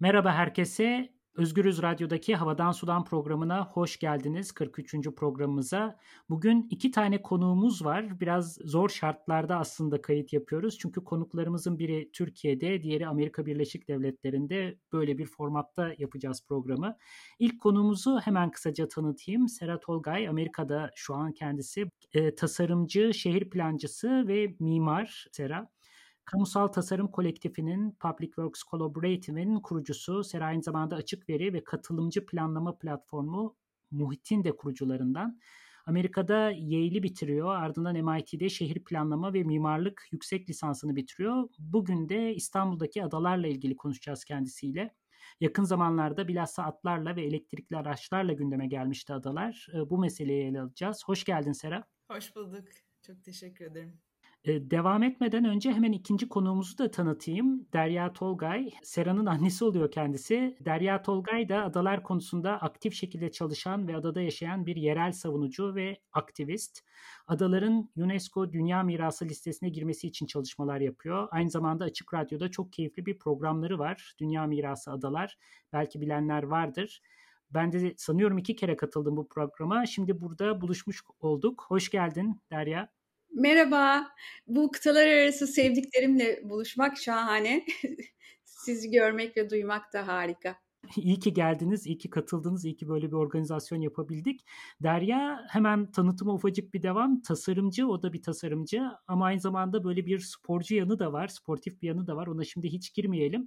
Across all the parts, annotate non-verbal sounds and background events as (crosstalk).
Merhaba herkese. Özgürüz Radyo'daki Havadan Sudan programına hoş geldiniz 43. programımıza. Bugün iki tane konuğumuz var. Biraz zor şartlarda aslında kayıt yapıyoruz. Çünkü konuklarımızın biri Türkiye'de, diğeri Amerika Birleşik Devletleri'nde böyle bir formatta yapacağız programı. İlk konuğumuzu hemen kısaca tanıtayım. Serhat Tolgay, Amerika'da şu an kendisi e, tasarımcı, şehir plancısı ve mimar Sera. Kamusal Tasarım Kolektifinin Public Works Collaborative'in kurucusu, Sera aynı zamanda açık veri ve katılımcı planlama platformu Muhit'in de kurucularından. Amerika'da Yale'i bitiriyor. Ardından MIT'de şehir planlama ve mimarlık yüksek lisansını bitiriyor. Bugün de İstanbul'daki adalarla ilgili konuşacağız kendisiyle. Yakın zamanlarda bilhassa atlarla ve elektrikli araçlarla gündeme gelmişti adalar. Bu meseleyi ele alacağız. Hoş geldin Sera. Hoş bulduk. Çok teşekkür ederim. Ee, devam etmeden önce hemen ikinci konuğumuzu da tanıtayım. Derya Tolgay, Sera'nın annesi oluyor kendisi. Derya Tolgay da adalar konusunda aktif şekilde çalışan ve adada yaşayan bir yerel savunucu ve aktivist. Adaların UNESCO Dünya Mirası listesine girmesi için çalışmalar yapıyor. Aynı zamanda Açık Radyo'da çok keyifli bir programları var. Dünya Mirası Adalar. Belki bilenler vardır. Ben de sanıyorum iki kere katıldım bu programa. Şimdi burada buluşmuş olduk. Hoş geldin Derya. Merhaba. Bu kıtalar arası sevdiklerimle buluşmak şahane. (laughs) Sizi görmek ve duymak da harika. İyi ki geldiniz, iyi ki katıldınız, iyi ki böyle bir organizasyon yapabildik. Derya hemen tanıtıma ufacık bir devam. Tasarımcı, o da bir tasarımcı ama aynı zamanda böyle bir sporcu yanı da var, sportif bir yanı da var. Ona şimdi hiç girmeyelim.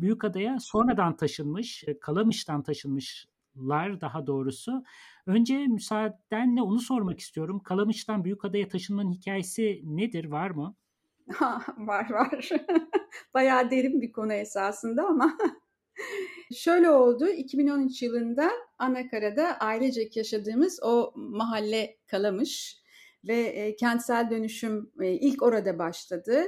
Büyükada'ya sonradan taşınmış, Kalamış'tan taşınmış lar daha doğrusu. Önce müsaadenle onu sormak istiyorum. Kalamış'tan Büyükada'ya taşınmanın hikayesi nedir? Var mı? (laughs) var var. (laughs) Bayağı derin bir konu esasında ama (laughs) şöyle oldu. 2013 yılında Anakara'da ailecek yaşadığımız o mahalle Kalamış ve e, kentsel dönüşüm e, ilk orada başladı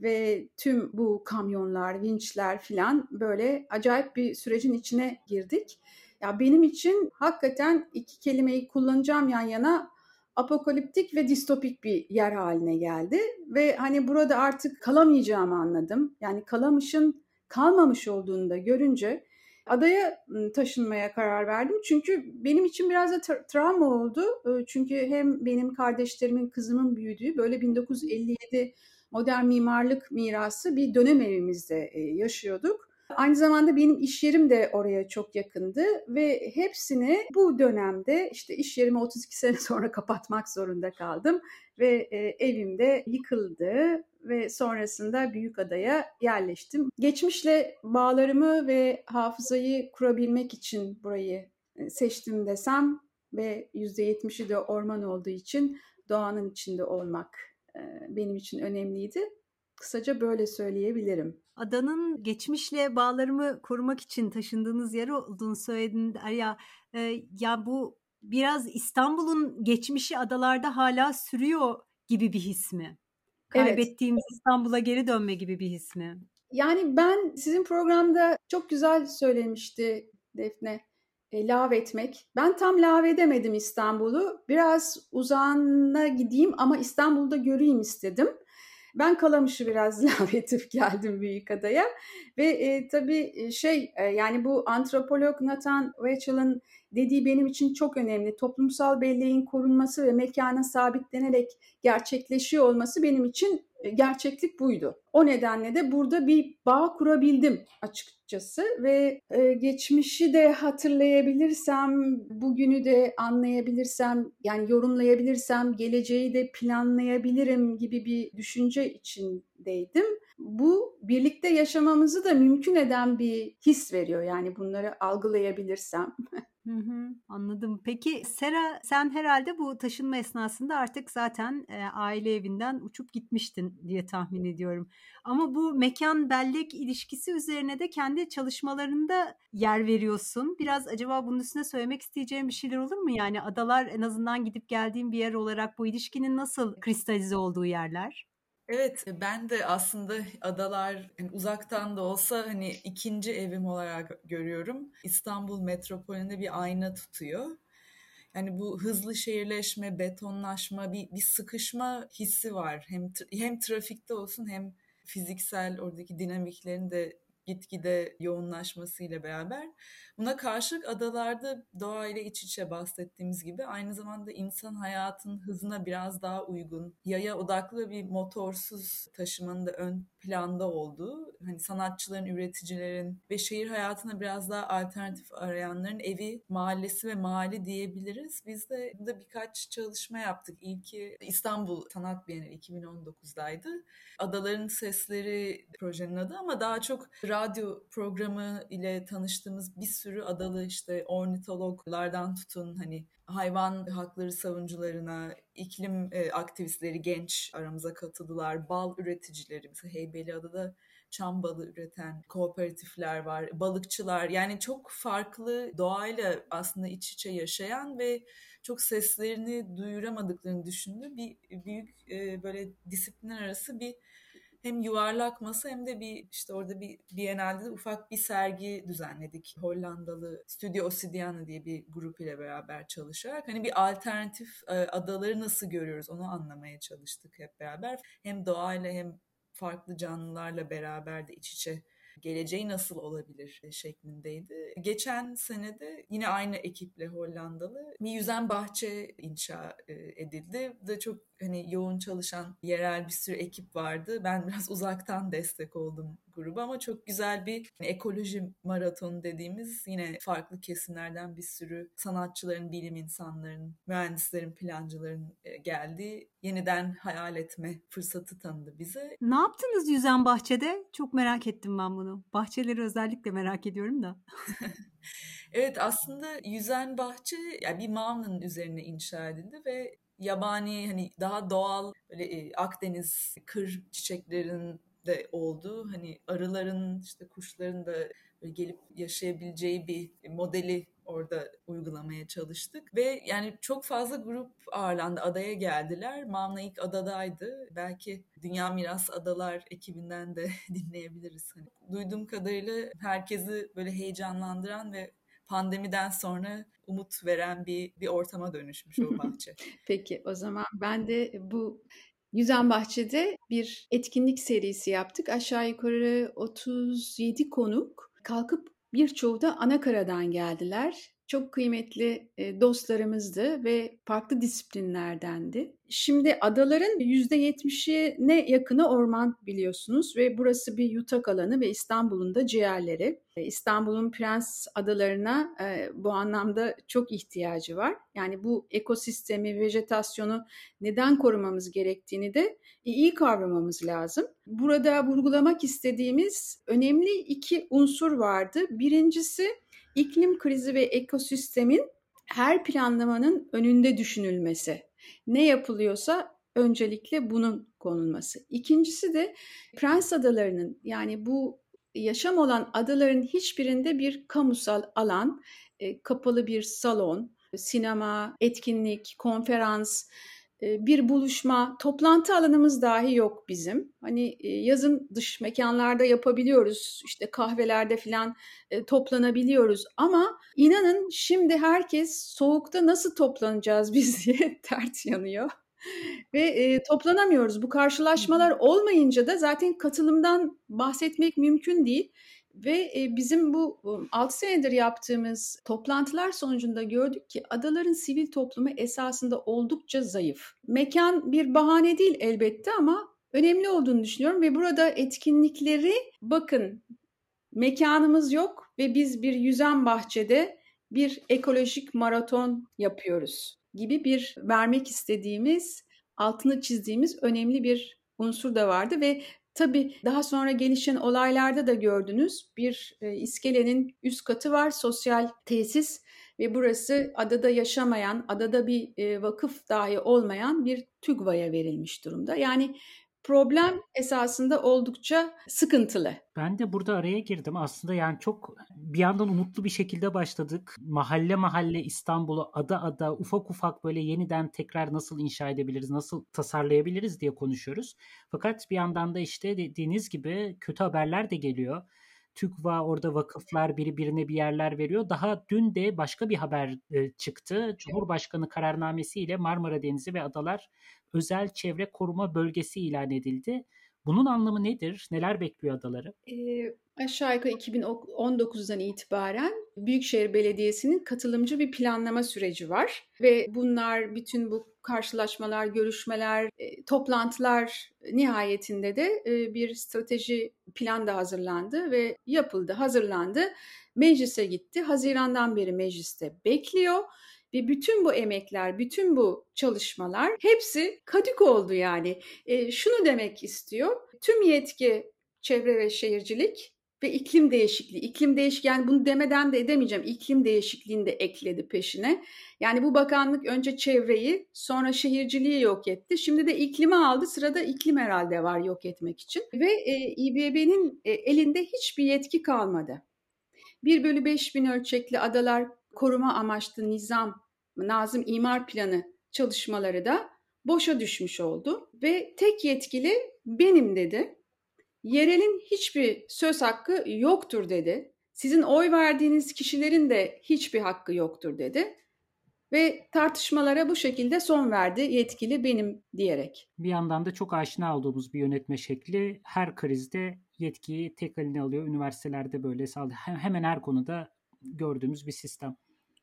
ve tüm bu kamyonlar, vinçler filan böyle acayip bir sürecin içine girdik. Ya benim için hakikaten iki kelimeyi kullanacağım yan yana apokaliptik ve distopik bir yer haline geldi ve hani burada artık kalamayacağımı anladım. Yani kalamışın kalmamış olduğunu da görünce adaya taşınmaya karar verdim. Çünkü benim için biraz da tra- travma oldu. Çünkü hem benim kardeşlerimin, kızımın büyüdüğü böyle 1957 modern mimarlık mirası bir dönem evimizde yaşıyorduk. Aynı zamanda benim iş yerim de oraya çok yakındı ve hepsini bu dönemde işte iş yerimi 32 sene (laughs) sonra kapatmak zorunda kaldım ve e, evim de yıkıldı ve sonrasında Büyükada'ya yerleştim. Geçmişle bağlarımı ve hafızayı kurabilmek için burayı e, seçtim desem ve %70'i de orman olduğu için doğanın içinde olmak e, benim için önemliydi. Kısaca böyle söyleyebilirim. Adanın geçmişle bağlarımı korumak için taşındığınız yer olduğunu söyledin Derya. Ee, ya bu biraz İstanbul'un geçmişi adalarda hala sürüyor gibi bir his mi? Kaybettiğimiz evet. İstanbul'a geri dönme gibi bir his mi? Yani ben sizin programda çok güzel söylemişti Defne. E, lav etmek. Ben tam lav edemedim İstanbul'u. Biraz uzağına gideyim ama İstanbul'da göreyim istedim. Ben Kalamış'ı biraz (laughs) lavatif geldim Büyükada'ya ve e, tabii şey e, yani bu antropolog Nathan Rachel'ın dediği benim için çok önemli. Toplumsal belleğin korunması ve mekana sabitlenerek gerçekleşiyor olması benim için e, gerçeklik buydu. O nedenle de burada bir bağ kurabildim açıkçası ve e, geçmişi de hatırlayabilirsem, bugünü de anlayabilirsem, yani yorumlayabilirsem, geleceği de planlayabilirim gibi bir düşünce içindeydim. Bu birlikte yaşamamızı da mümkün eden bir his veriyor yani bunları algılayabilirsem. (laughs) Hı hı, anladım. Peki Sera sen herhalde bu taşınma esnasında artık zaten e, aile evinden uçup gitmiştin diye tahmin ediyorum. Ama bu mekan bellek ilişkisi üzerine de kendi çalışmalarında yer veriyorsun. Biraz acaba bunun üstüne söylemek isteyeceğim bir şeyler olur mu? Yani adalar en azından gidip geldiğim bir yer olarak bu ilişkinin nasıl kristalize olduğu yerler? Evet ben de aslında adalar yani uzaktan da olsa hani ikinci evim olarak görüyorum. İstanbul metropolünde bir ayna tutuyor. Yani bu hızlı şehirleşme, betonlaşma, bir, bir sıkışma hissi var. Hem hem trafikte olsun hem fiziksel oradaki dinamiklerin de gitgide yoğunlaşmasıyla beraber buna karşılık adalarda doğayla iç içe bahsettiğimiz gibi aynı zamanda insan hayatının hızına biraz daha uygun, yaya odaklı bir motorsuz taşımanın da ön planda olduğu, hani sanatçıların, üreticilerin ve şehir hayatına biraz daha alternatif arayanların evi, mahallesi ve mahalle diyebiliriz. Biz de burada birkaç çalışma yaptık. İlki İstanbul Sanat Bienali 2019'daydı. Adaların Sesleri projenin adı ama daha çok radyo programı ile tanıştığımız bir sürü adalı işte ornitologlardan tutun hani hayvan hakları savunucularına, iklim e, aktivistleri genç aramıza katıldılar. Bal üreticileri mesela Heybeliada'da çam balı üreten kooperatifler var, balıkçılar. Yani çok farklı doğayla aslında iç içe yaşayan ve çok seslerini duyuramadıklarını düşündüğü bir büyük e, böyle disiplinler arası bir hem yuvarlak masa hem de bir işte orada bir Biennale'de de ufak bir sergi düzenledik. Hollandalı Studio Ossidiana diye bir grup ile beraber çalışarak hani bir alternatif e, adaları nasıl görüyoruz onu anlamaya çalıştık hep beraber. Hem doğayla hem farklı canlılarla beraber de iç içe geleceği nasıl olabilir şeklindeydi. Geçen senede yine aynı ekiple Hollandalı bir yüzen bahçe inşa e, edildi. Bu da çok hani yoğun çalışan yerel bir sürü ekip vardı. Ben (laughs) biraz uzaktan destek oldum gruba ama çok güzel bir hani ekoloji maratonu dediğimiz yine farklı kesimlerden bir sürü sanatçıların, bilim insanların, mühendislerin, plancıların e, geldiği yeniden hayal etme fırsatı tanıdı bize. Ne yaptınız Yüzen Bahçe'de? Çok merak ettim ben bunu. Bahçeleri özellikle merak ediyorum da. (laughs) evet aslında Yüzen Bahçe yani bir mağanın üzerine inşa edildi ve yabani hani daha doğal böyle e, Akdeniz kır çiçeklerin de olduğu hani arıların işte kuşların da gelip yaşayabileceği bir modeli orada uygulamaya çalıştık ve yani çok fazla grup ağırlandı adaya geldiler. Mamla ilk adadaydı. Belki Dünya Miras Adalar ekibinden de (laughs) dinleyebiliriz. Hani duyduğum kadarıyla herkesi böyle heyecanlandıran ve pandemiden sonra umut veren bir bir ortama dönüşmüş o bahçe. (laughs) Peki o zaman ben de bu Yüzen Bahçe'de bir etkinlik serisi yaptık. Aşağı yukarı 37 konuk kalkıp birçoğu da Anakara'dan geldiler. Çok kıymetli dostlarımızdı ve farklı disiplinlerdendi. Şimdi adaların %70'ine yakını orman biliyorsunuz ve burası bir yutak alanı ve İstanbul'un da ciğerleri. E, İstanbul'un Prens adalarına e, bu anlamda çok ihtiyacı var. Yani bu ekosistemi, vejetasyonu neden korumamız gerektiğini de iyi kavramamız lazım. Burada vurgulamak istediğimiz önemli iki unsur vardı. Birincisi iklim krizi ve ekosistemin her planlamanın önünde düşünülmesi ne yapılıyorsa öncelikle bunun konulması. İkincisi de Prens Adaları'nın yani bu yaşam olan adaların hiçbirinde bir kamusal alan, e, kapalı bir salon, sinema, etkinlik, konferans, bir buluşma, toplantı alanımız dahi yok bizim. Hani e, yazın dış mekanlarda yapabiliyoruz, işte kahvelerde falan e, toplanabiliyoruz ama inanın şimdi herkes soğukta nasıl toplanacağız biz (laughs) diye dert yanıyor. Ve e, toplanamıyoruz. Bu karşılaşmalar olmayınca da zaten katılımdan bahsetmek mümkün değil. Ve e, bizim bu 6 senedir yaptığımız toplantılar sonucunda gördük ki adaların sivil toplumu esasında oldukça zayıf. Mekan bir bahane değil elbette ama önemli olduğunu düşünüyorum ve burada etkinlikleri bakın mekanımız yok ve biz bir yüzen bahçede bir ekolojik maraton yapıyoruz gibi bir vermek istediğimiz, altını çizdiğimiz önemli bir unsur da vardı ve Tabii daha sonra gelişen olaylarda da gördünüz bir e, iskelenin üst katı var sosyal tesis ve burası adada yaşamayan, adada bir e, vakıf dahi olmayan bir TÜGVA'ya verilmiş durumda. Yani problem esasında oldukça sıkıntılı. Ben de burada araya girdim. Aslında yani çok bir yandan umutlu bir şekilde başladık. Mahalle mahalle İstanbul'u ada ada ufak ufak böyle yeniden tekrar nasıl inşa edebiliriz, nasıl tasarlayabiliriz diye konuşuyoruz. Fakat bir yandan da işte dediğiniz gibi kötü haberler de geliyor. TÜGVA orada vakıflar biri birine bir yerler veriyor. Daha dün de başka bir haber e, çıktı. Cumhurbaşkanı kararnamesiyle Marmara Denizi ve adalar özel çevre koruma bölgesi ilan edildi. Bunun anlamı nedir? Neler bekliyor adaları? E, aşağı yukarı 2019'dan itibaren Büyükşehir Belediyesi'nin katılımcı bir planlama süreci var. Ve bunlar bütün bu karşılaşmalar, görüşmeler, e, toplantılar nihayetinde de e, bir strateji plan da hazırlandı ve yapıldı, hazırlandı. Meclise gitti. Hazirandan beri mecliste bekliyor ve bütün bu emekler, bütün bu çalışmalar hepsi kadük oldu yani. E, şunu demek istiyor. Tüm yetki çevre ve şehircilik ve iklim değişikliği. İklim değişikliği yani bunu demeden de edemeyeceğim. İklim değişikliğini de ekledi peşine. Yani bu bakanlık önce çevreyi sonra şehirciliği yok etti. Şimdi de iklimi aldı. Sırada iklim herhalde var yok etmek için. Ve e, İBB'nin e, elinde hiçbir yetki kalmadı. 1 bölü 5 bin ölçekli adalar koruma amaçlı nizam, nazım imar planı çalışmaları da boşa düşmüş oldu. Ve tek yetkili benim dedi yerelin hiçbir söz hakkı yoktur dedi. Sizin oy verdiğiniz kişilerin de hiçbir hakkı yoktur dedi. Ve tartışmalara bu şekilde son verdi yetkili benim diyerek. Bir yandan da çok aşina olduğumuz bir yönetme şekli her krizde yetkiyi tek eline alıyor. Üniversitelerde böyle sağlıyor. Hemen her konuda gördüğümüz bir sistem.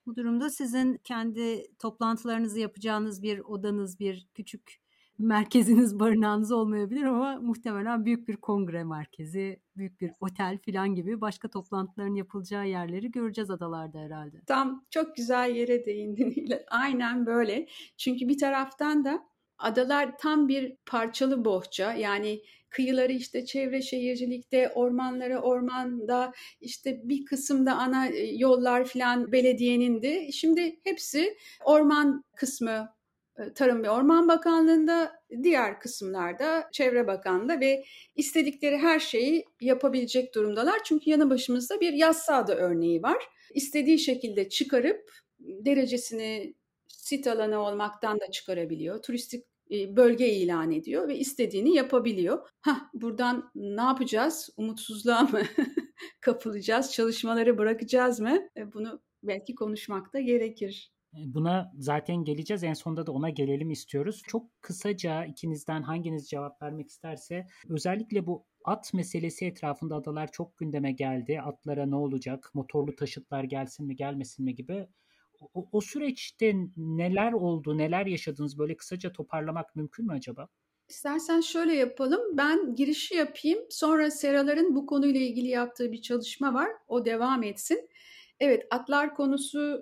Bu durumda sizin kendi toplantılarınızı yapacağınız bir odanız, bir küçük merkeziniz, (laughs) barınağınız olmayabilir ama muhtemelen büyük bir kongre merkezi, büyük bir otel falan gibi başka toplantıların yapılacağı yerleri göreceğiz adalarda herhalde. Tam çok güzel yere değindin. Aynen böyle. Çünkü bir taraftan da adalar tam bir parçalı bohça. Yani kıyıları işte çevre şehircilikte, ormanları ormanda, işte bir kısımda ana e, yollar filan belediyenin de. Şimdi hepsi orman kısmı e, Tarım ve Orman Bakanlığı'nda, diğer kısımlarda Çevre Bakanlığı'nda ve istedikleri her şeyi yapabilecek durumdalar. Çünkü yanı başımızda bir yassada örneği var. İstediği şekilde çıkarıp derecesini sit alanı olmaktan da çıkarabiliyor. Turistik bölge ilan ediyor ve istediğini yapabiliyor. Ha buradan ne yapacağız? Umutsuzluğa mı (laughs) kapılacağız? Çalışmaları bırakacağız mı? E, bunu belki konuşmakta gerekir. Buna zaten geleceğiz. En sonunda da ona gelelim istiyoruz. Çok kısaca ikinizden hanginiz cevap vermek isterse özellikle bu at meselesi etrafında adalar çok gündeme geldi. Atlara ne olacak? Motorlu taşıtlar gelsin mi gelmesin mi gibi. O, o süreçte neler oldu, neler yaşadınız? Böyle kısaca toparlamak mümkün mü acaba? İstersen şöyle yapalım. Ben girişi yapayım. Sonra Seralar'ın bu konuyla ilgili yaptığı bir çalışma var. O devam etsin. Evet atlar konusu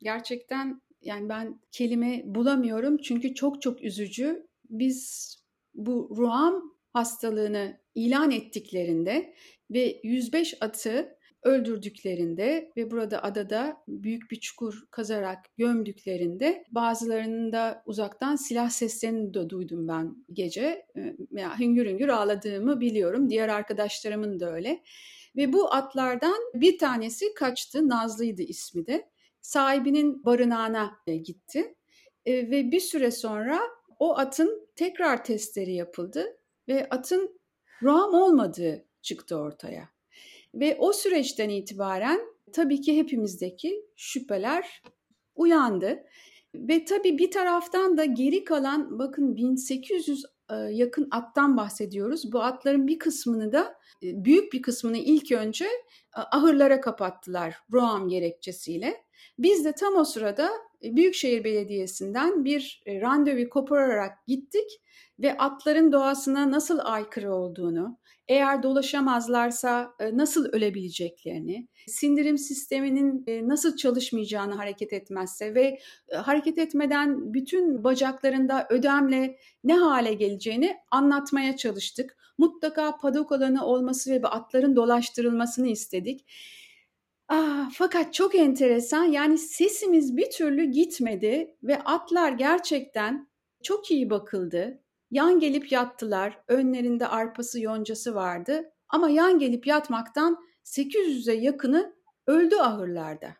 gerçekten yani ben kelime bulamıyorum çünkü çok çok üzücü. Biz bu ruam hastalığını ilan ettiklerinde ve 105 atı öldürdüklerinde ve burada adada büyük bir çukur kazarak gömdüklerinde bazılarının da uzaktan silah seslerini de duydum ben gece. Yani hüngür hüngür ağladığımı biliyorum. Diğer arkadaşlarımın da öyle. Ve bu atlardan bir tanesi kaçtı. Nazlı'ydı ismi de. Sahibinin barınağına gitti. Ve bir süre sonra o atın tekrar testleri yapıldı ve atın Ram olmadığı çıktı ortaya. Ve o süreçten itibaren tabii ki hepimizdeki şüpheler uyandı. Ve tabii bir taraftan da geri kalan bakın 1800 e, yakın attan bahsediyoruz. Bu atların bir kısmını da e, büyük bir kısmını ilk önce e, ahırlara kapattılar Roam gerekçesiyle. Biz de tam o sırada Büyükşehir Belediyesi'nden bir randevu kopararak gittik ve atların doğasına nasıl aykırı olduğunu, eğer dolaşamazlarsa nasıl ölebileceklerini, sindirim sisteminin nasıl çalışmayacağını hareket etmezse ve hareket etmeden bütün bacaklarında ödemle ne hale geleceğini anlatmaya çalıştık. Mutlaka padok alanı olması ve atların dolaştırılmasını istedik. Ah, fakat çok enteresan yani sesimiz bir türlü gitmedi ve atlar gerçekten çok iyi bakıldı. Yan gelip yattılar. Önlerinde arpası yoncası vardı. Ama yan gelip yatmaktan 800'e yakını öldü ahırlarda.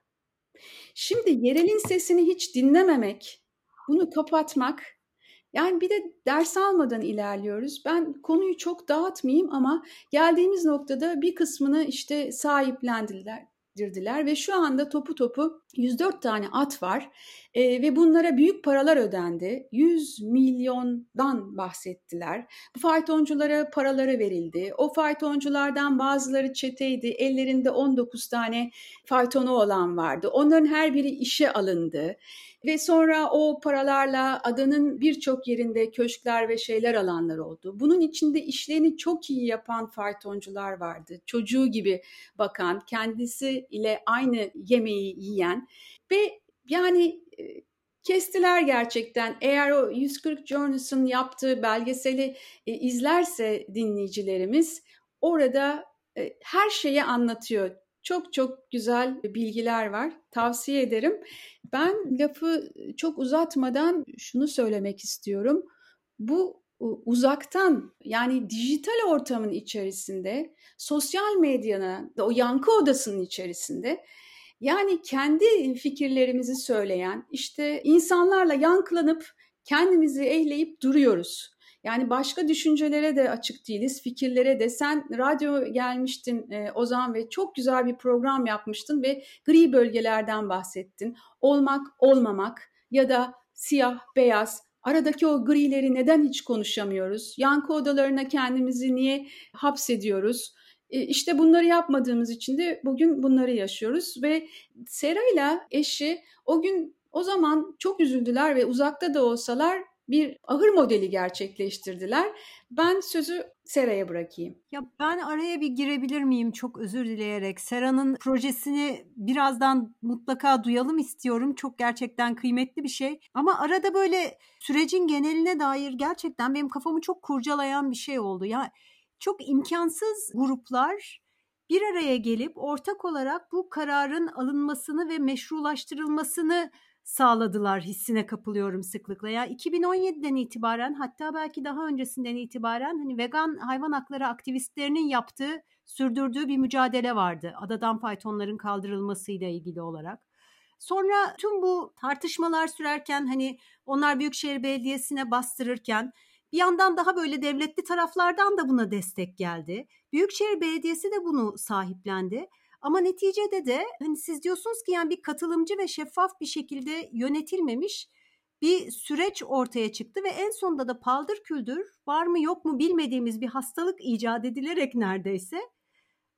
Şimdi yerelin sesini hiç dinlememek, bunu kapatmak, yani bir de ders almadan ilerliyoruz. Ben konuyu çok dağıtmayayım ama geldiğimiz noktada bir kısmını işte sahiplendiler. Dirdiler ve şu anda topu topu 104 tane at var e, ve bunlara büyük paralar ödendi. 100 milyondan bahsettiler. Bu faytonculara paraları verildi. O faytonculardan bazıları çeteydi. Ellerinde 19 tane faytonu olan vardı. Onların her biri işe alındı. Ve sonra o paralarla adanın birçok yerinde köşkler ve şeyler alanlar oldu. Bunun içinde işlerini çok iyi yapan faytoncular vardı. Çocuğu gibi bakan, kendisi ile aynı yemeği yiyen ve yani e, kestiler gerçekten. Eğer o 140 Journals'ın yaptığı belgeseli e, izlerse dinleyicilerimiz orada e, her şeyi anlatıyor. Çok çok güzel bilgiler var. Tavsiye ederim. Ben lafı çok uzatmadan şunu söylemek istiyorum. Bu uzaktan yani dijital ortamın içerisinde, sosyal medyanın, o yankı odasının içerisinde yani kendi fikirlerimizi söyleyen, işte insanlarla yankılanıp kendimizi ehleyip duruyoruz. Yani başka düşüncelere de açık değiliz, fikirlere de. Sen radyo gelmiştin e, Ozan ve çok güzel bir program yapmıştın ve gri bölgelerden bahsettin. Olmak, olmamak ya da siyah, beyaz, aradaki o grileri neden hiç konuşamıyoruz? Yankı odalarına kendimizi niye hapsediyoruz? E, işte bunları yapmadığımız için de bugün bunları yaşıyoruz ve Sera ile eşi o gün o zaman çok üzüldüler ve uzakta da olsalar bir ahır modeli gerçekleştirdiler. Ben sözü Sera'ya bırakayım. Ya ben araya bir girebilir miyim çok özür dileyerek? Sera'nın projesini birazdan mutlaka duyalım istiyorum. Çok gerçekten kıymetli bir şey. Ama arada böyle sürecin geneline dair gerçekten benim kafamı çok kurcalayan bir şey oldu. Ya çok imkansız gruplar bir araya gelip ortak olarak bu kararın alınmasını ve meşrulaştırılmasını sağladılar hissine kapılıyorum sıklıkla. Ya 2017'den itibaren hatta belki daha öncesinden itibaren hani vegan hayvan hakları aktivistlerinin yaptığı, sürdürdüğü bir mücadele vardı. Adadan faytonların kaldırılmasıyla ilgili olarak. Sonra tüm bu tartışmalar sürerken hani onlar Büyükşehir Belediyesi'ne bastırırken bir yandan daha böyle devletli taraflardan da buna destek geldi. Büyükşehir Belediyesi de bunu sahiplendi. Ama neticede de hani siz diyorsunuz ki yani bir katılımcı ve şeffaf bir şekilde yönetilmemiş bir süreç ortaya çıktı ve en sonunda da paldır küldür var mı yok mu bilmediğimiz bir hastalık icat edilerek neredeyse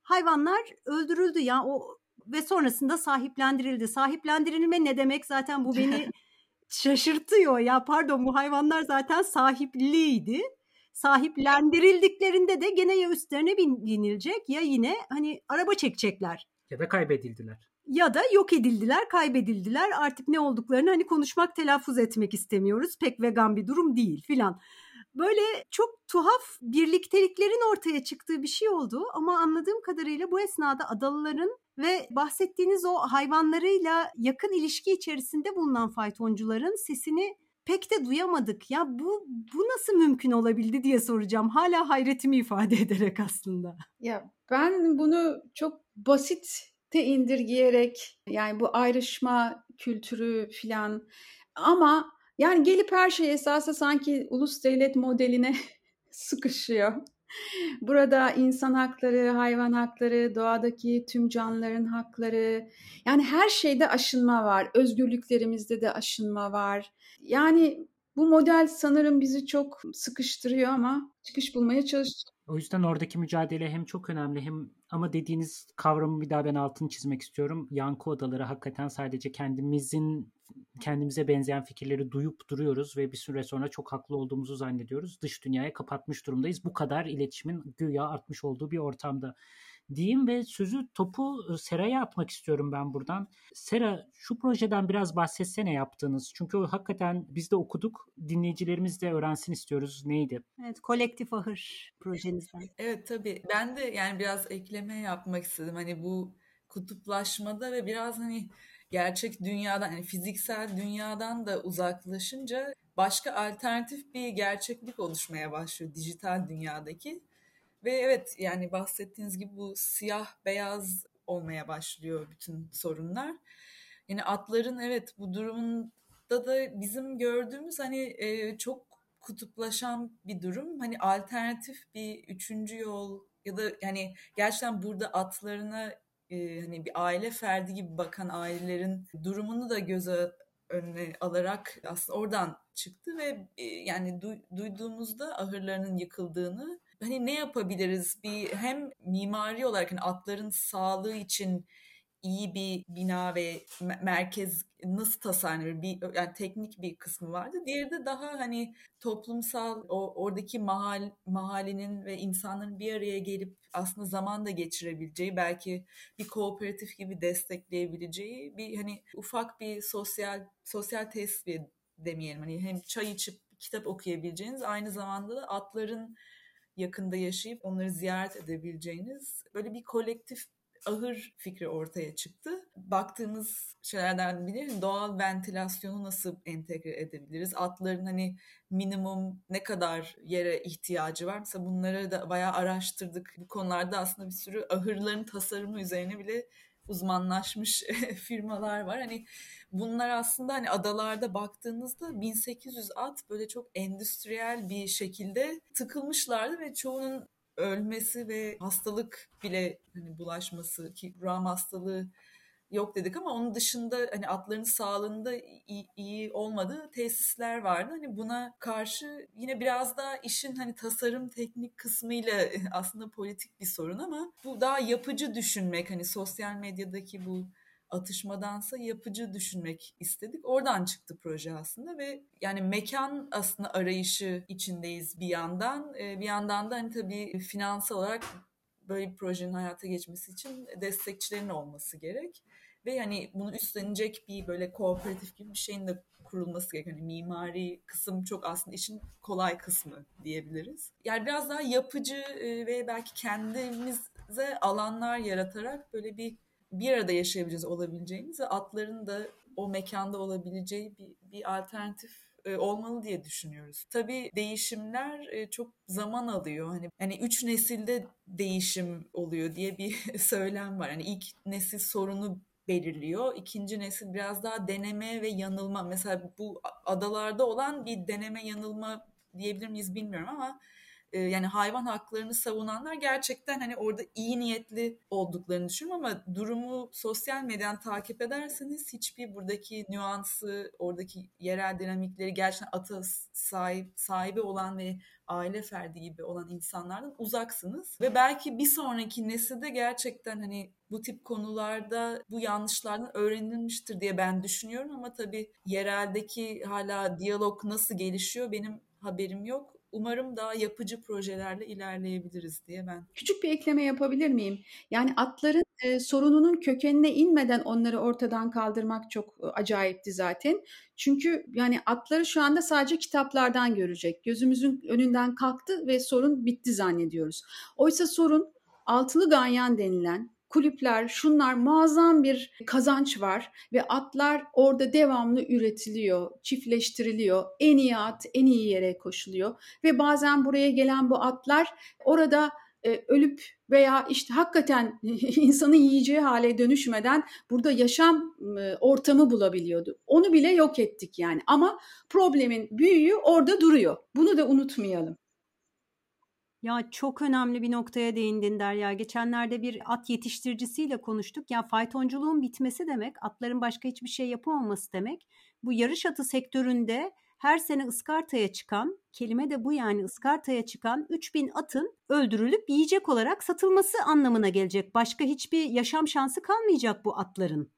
hayvanlar öldürüldü ya o ve sonrasında sahiplendirildi. Sahiplendirilme ne demek zaten bu beni (laughs) şaşırtıyor ya pardon bu hayvanlar zaten sahipliydi sahiplendirildiklerinde de gene ya üstlerine binilecek ya yine hani araba çekecekler. Ya da kaybedildiler. Ya da yok edildiler, kaybedildiler. Artık ne olduklarını hani konuşmak, telaffuz etmek istemiyoruz. Pek vegan bir durum değil filan. Böyle çok tuhaf birlikteliklerin ortaya çıktığı bir şey oldu ama anladığım kadarıyla bu esnada adalıların ve bahsettiğiniz o hayvanlarıyla yakın ilişki içerisinde bulunan faytoncuların sesini pek de duyamadık. Ya bu bu nasıl mümkün olabildi diye soracağım. Hala hayretimi ifade (laughs) ederek aslında. Ya ben bunu çok basit te indirgeyerek yani bu ayrışma kültürü filan ama yani gelip her şey esası sanki ulus devlet modeline (laughs) sıkışıyor. Burada insan hakları, hayvan hakları, doğadaki tüm canlıların hakları, yani her şeyde aşınma var. Özgürlüklerimizde de aşınma var. Yani bu model sanırım bizi çok sıkıştırıyor ama çıkış bulmaya çalışıyoruz. O yüzden oradaki mücadele hem çok önemli hem ama dediğiniz kavramı bir daha ben altını çizmek istiyorum. Yankı odaları hakikaten sadece kendimizin kendimize benzeyen fikirleri duyup duruyoruz ve bir süre sonra çok haklı olduğumuzu zannediyoruz. Dış dünyaya kapatmış durumdayız. Bu kadar iletişimin güya artmış olduğu bir ortamda diyeyim ve sözü topu Sera'ya atmak istiyorum ben buradan. Sera şu projeden biraz bahsetsene yaptığınız. Çünkü hakikaten biz de okuduk. Dinleyicilerimiz de öğrensin istiyoruz. Neydi? Evet, kolektif ahır projenizden. Evet tabii. Ben de yani biraz ekleme yapmak istedim. Hani bu kutuplaşmada ve biraz hani gerçek dünyadan yani fiziksel dünyadan da uzaklaşınca başka alternatif bir gerçeklik oluşmaya başlıyor dijital dünyadaki. Ve evet yani bahsettiğiniz gibi bu siyah beyaz olmaya başlıyor bütün sorunlar. Yani atların evet bu durumda da bizim gördüğümüz hani e, çok kutuplaşan bir durum. Hani alternatif bir üçüncü yol ya da yani gerçekten burada atlarına e, hani bir aile ferdi gibi bakan ailelerin durumunu da göze önüne alarak aslında oradan çıktı ve e, yani du, duyduğumuzda ahırlarının yıkıldığını hani ne yapabiliriz? Bir hem mimari olarak hani atların sağlığı için iyi bir bina ve merkez nasıl tasarlanır? Bir yani teknik bir kısmı vardı. Diğeri de daha hani toplumsal o oradaki mahal mahallenin ve insanların bir araya gelip aslında zaman da geçirebileceği belki bir kooperatif gibi destekleyebileceği bir hani ufak bir sosyal sosyal tesis demeyelim. Hani hem çay içip kitap okuyabileceğiniz aynı zamanda da atların yakında yaşayıp onları ziyaret edebileceğiniz böyle bir kolektif ahır fikri ortaya çıktı. Baktığımız şeylerden biri hani doğal ventilasyonu nasıl entegre edebiliriz? Atların hani minimum ne kadar yere ihtiyacı var? Mesela bunları da bayağı araştırdık. Bu konularda aslında bir sürü ahırların tasarımı üzerine bile uzmanlaşmış (laughs) firmalar var. Hani bunlar aslında hani adalarda baktığınızda 1800 at böyle çok endüstriyel bir şekilde tıkılmışlardı ve çoğunun ölmesi ve hastalık bile hani bulaşması ki Ram hastalığı yok dedik ama onun dışında hani atların sağlığında iyi, iyi olmadığı tesisler vardı. Hani buna karşı yine biraz daha işin hani tasarım teknik kısmıyla (laughs) aslında politik bir sorun ama bu daha yapıcı düşünmek hani sosyal medyadaki bu atışmadansa yapıcı düşünmek istedik. Oradan çıktı proje aslında ve yani mekan aslında arayışı içindeyiz bir yandan. Bir yandan da hani tabii finansal olarak böyle bir projenin hayata geçmesi için destekçilerin olması gerek. Ve yani bunu üstlenecek bir böyle kooperatif gibi bir şeyin de kurulması gerek. Hani mimari kısım çok aslında işin kolay kısmı diyebiliriz. Yani biraz daha yapıcı e, ve belki kendimize alanlar yaratarak böyle bir bir arada yaşayabileceğiz olabileceğimiz ve atların da o mekanda olabileceği bir, bir alternatif e, olmalı diye düşünüyoruz. Tabii değişimler e, çok zaman alıyor. Hani hani üç nesilde değişim oluyor diye bir (laughs) söylem var. Hani ilk nesil sorunu belirliyor. İkinci nesil biraz daha deneme ve yanılma. Mesela bu adalarda olan bir deneme yanılma diyebilir miyiz bilmiyorum ama e, yani hayvan haklarını savunanlar gerçekten hani orada iyi niyetli olduklarını düşünüyorum ama durumu sosyal medyadan takip ederseniz hiçbir buradaki nüansı, oradaki yerel dinamikleri gerçekten ata sahip, sahibi olan ve aile ferdi gibi olan insanlardan uzaksınız. Ve belki bir sonraki nesilde gerçekten hani bu tip konularda bu yanlışlardan öğrenilmiştir diye ben düşünüyorum ama tabii yereldeki hala diyalog nasıl gelişiyor benim haberim yok umarım daha yapıcı projelerle ilerleyebiliriz diye ben. Küçük bir ekleme yapabilir miyim? Yani atların e, sorununun kökenine inmeden onları ortadan kaldırmak çok e, acayipti zaten. Çünkü yani atları şu anda sadece kitaplardan görecek. Gözümüzün önünden kalktı ve sorun bitti zannediyoruz. Oysa sorun altılı ganyan denilen kulüpler, şunlar muazzam bir kazanç var ve atlar orada devamlı üretiliyor, çiftleştiriliyor. En iyi at en iyi yere koşuluyor ve bazen buraya gelen bu atlar orada e, ölüp veya işte hakikaten (laughs) insanın yiyeceği hale dönüşmeden burada yaşam e, ortamı bulabiliyordu. Onu bile yok ettik yani ama problemin büyüğü orada duruyor. Bunu da unutmayalım. Ya çok önemli bir noktaya değindin Derya. Geçenlerde bir at yetiştiricisiyle konuştuk. Ya faytonculuğun bitmesi demek, atların başka hiçbir şey yapamaması demek. Bu yarış atı sektöründe her sene ıskartaya çıkan, kelime de bu yani ıskartaya çıkan 3000 atın öldürülüp yiyecek olarak satılması anlamına gelecek. Başka hiçbir yaşam şansı kalmayacak bu atların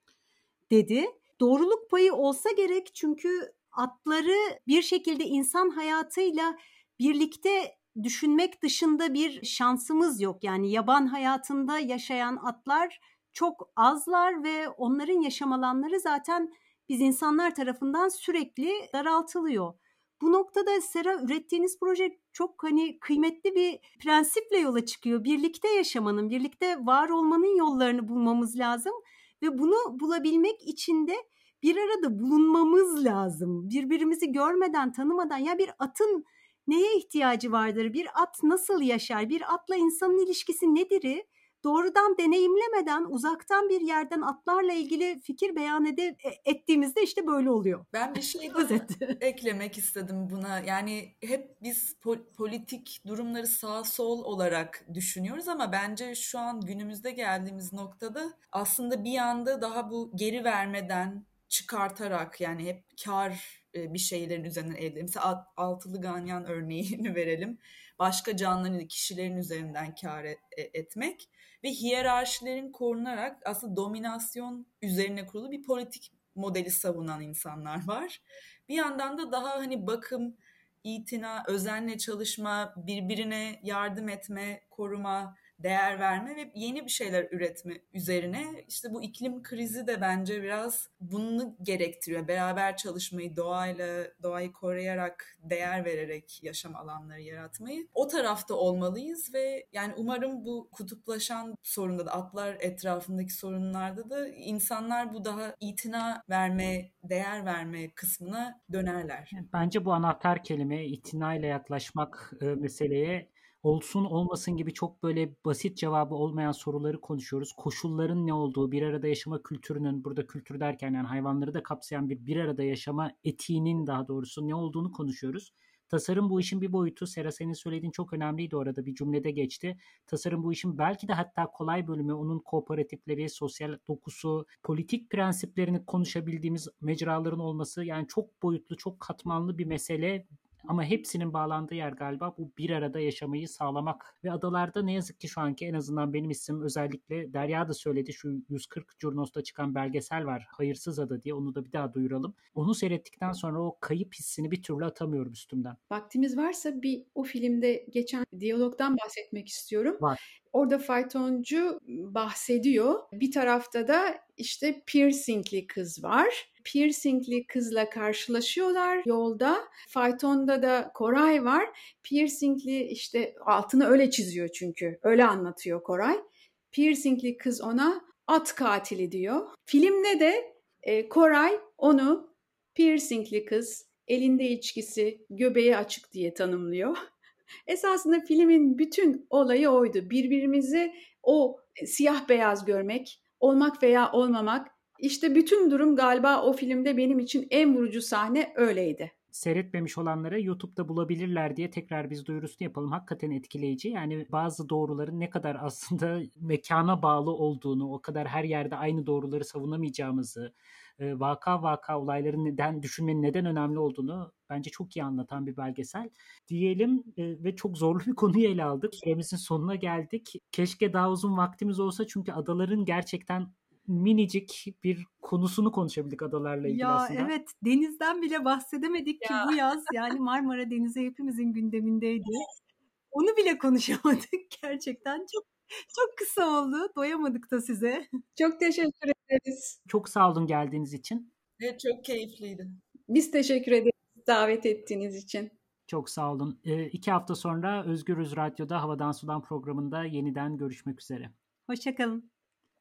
dedi. Doğruluk payı olsa gerek çünkü atları bir şekilde insan hayatıyla birlikte düşünmek dışında bir şansımız yok. Yani yaban hayatında yaşayan atlar çok azlar ve onların yaşam alanları zaten biz insanlar tarafından sürekli daraltılıyor. Bu noktada Sera ürettiğiniz proje çok hani kıymetli bir prensiple yola çıkıyor. Birlikte yaşamanın, birlikte var olmanın yollarını bulmamız lazım ve bunu bulabilmek için de bir arada bulunmamız lazım. Birbirimizi görmeden, tanımadan ya bir atın neye ihtiyacı vardır? Bir at nasıl yaşar? Bir atla insanın ilişkisi nedir? doğrudan deneyimlemeden uzaktan bir yerden atlarla ilgili fikir beyan ede, e, ettiğimizde işte böyle oluyor. Ben bir şey (laughs) (laughs) eklemek istedim buna. Yani hep biz po- politik durumları sağ sol olarak düşünüyoruz ama bence şu an günümüzde geldiğimiz noktada aslında bir anda daha bu geri vermeden çıkartarak yani hep kar bir şeylerin üzerinden elde. Mesela altılı ganyan (laughs) örneğini verelim. Başka canlıların, kişilerin üzerinden kar e, etmek ve hiyerarşilerin korunarak aslında dominasyon üzerine kurulu bir politik modeli savunan insanlar var. Bir yandan da daha hani bakım, itina, özenle çalışma, birbirine yardım etme, koruma, değer verme ve yeni bir şeyler üretme üzerine işte bu iklim krizi de bence biraz bunu gerektiriyor. Beraber çalışmayı, doğayla, doğayı koruyarak, değer vererek yaşam alanları yaratmayı. O tarafta olmalıyız ve yani umarım bu kutuplaşan sorunda da atlar etrafındaki sorunlarda da insanlar bu daha itina verme, değer verme kısmına dönerler. Bence bu anahtar kelime itinayla yaklaşmak e, meseleye olsun olmasın gibi çok böyle basit cevabı olmayan soruları konuşuyoruz. Koşulların ne olduğu, bir arada yaşama kültürünün, burada kültür derken yani hayvanları da kapsayan bir bir arada yaşama etiğinin daha doğrusu ne olduğunu konuşuyoruz. Tasarım bu işin bir boyutu. Sera senin söylediğin çok önemliydi orada bir cümlede geçti. Tasarım bu işin belki de hatta kolay bölümü onun kooperatifleri, sosyal dokusu, politik prensiplerini konuşabildiğimiz mecraların olması yani çok boyutlu, çok katmanlı bir mesele. Ama hepsinin bağlandığı yer galiba bu bir arada yaşamayı sağlamak. Ve adalarda ne yazık ki şu anki en azından benim isim özellikle Derya da söyledi şu 140 Curnos'ta çıkan belgesel var. Hayırsız Ada diye onu da bir daha duyuralım. Onu seyrettikten sonra o kayıp hissini bir türlü atamıyorum üstümden. Vaktimiz varsa bir o filmde geçen diyalogdan bahsetmek istiyorum. Var. Orada faytoncu bahsediyor. Bir tarafta da işte piercingli kız var piercingli kızla karşılaşıyorlar yolda. Faytonda da Koray var. Piercingli işte altını öyle çiziyor çünkü. Öyle anlatıyor Koray. Piercingli kız ona at katili diyor. Filmde de e, Koray onu piercingli kız, elinde içkisi, göbeği açık diye tanımlıyor. Esasında filmin bütün olayı oydu. Birbirimizi o siyah beyaz görmek, olmak veya olmamak işte bütün durum galiba o filmde benim için en vurucu sahne öyleydi. Seyretmemiş olanlara YouTube'da bulabilirler diye tekrar biz duyurusunu yapalım. Hakikaten etkileyici. Yani bazı doğruların ne kadar aslında (laughs) mekana bağlı olduğunu, o kadar her yerde aynı doğruları savunamayacağımızı, e, vaka vaka olayların neden düşünmenin neden önemli olduğunu bence çok iyi anlatan bir belgesel. Diyelim e, ve çok zorlu bir konuyu ele aldık. Süremizin sonuna geldik. Keşke daha uzun vaktimiz olsa çünkü adaların gerçekten minicik bir konusunu konuşabildik adalarla ilgili ya, aslında. Ya evet denizden bile bahsedemedik ya. ki bu yaz yani Marmara Denizi hepimizin gündemindeydi. Onu bile konuşamadık (laughs) gerçekten çok çok kısa oldu. Doyamadık da size. Çok teşekkür ederiz. Çok sağ olun geldiğiniz için. Evet çok keyifliydi. Biz teşekkür ederiz davet ettiğiniz için. Çok sağ olun. E, iki hafta sonra Özgürüz Radyo'da Havadan Sudan programında yeniden görüşmek üzere. Hoşçakalın.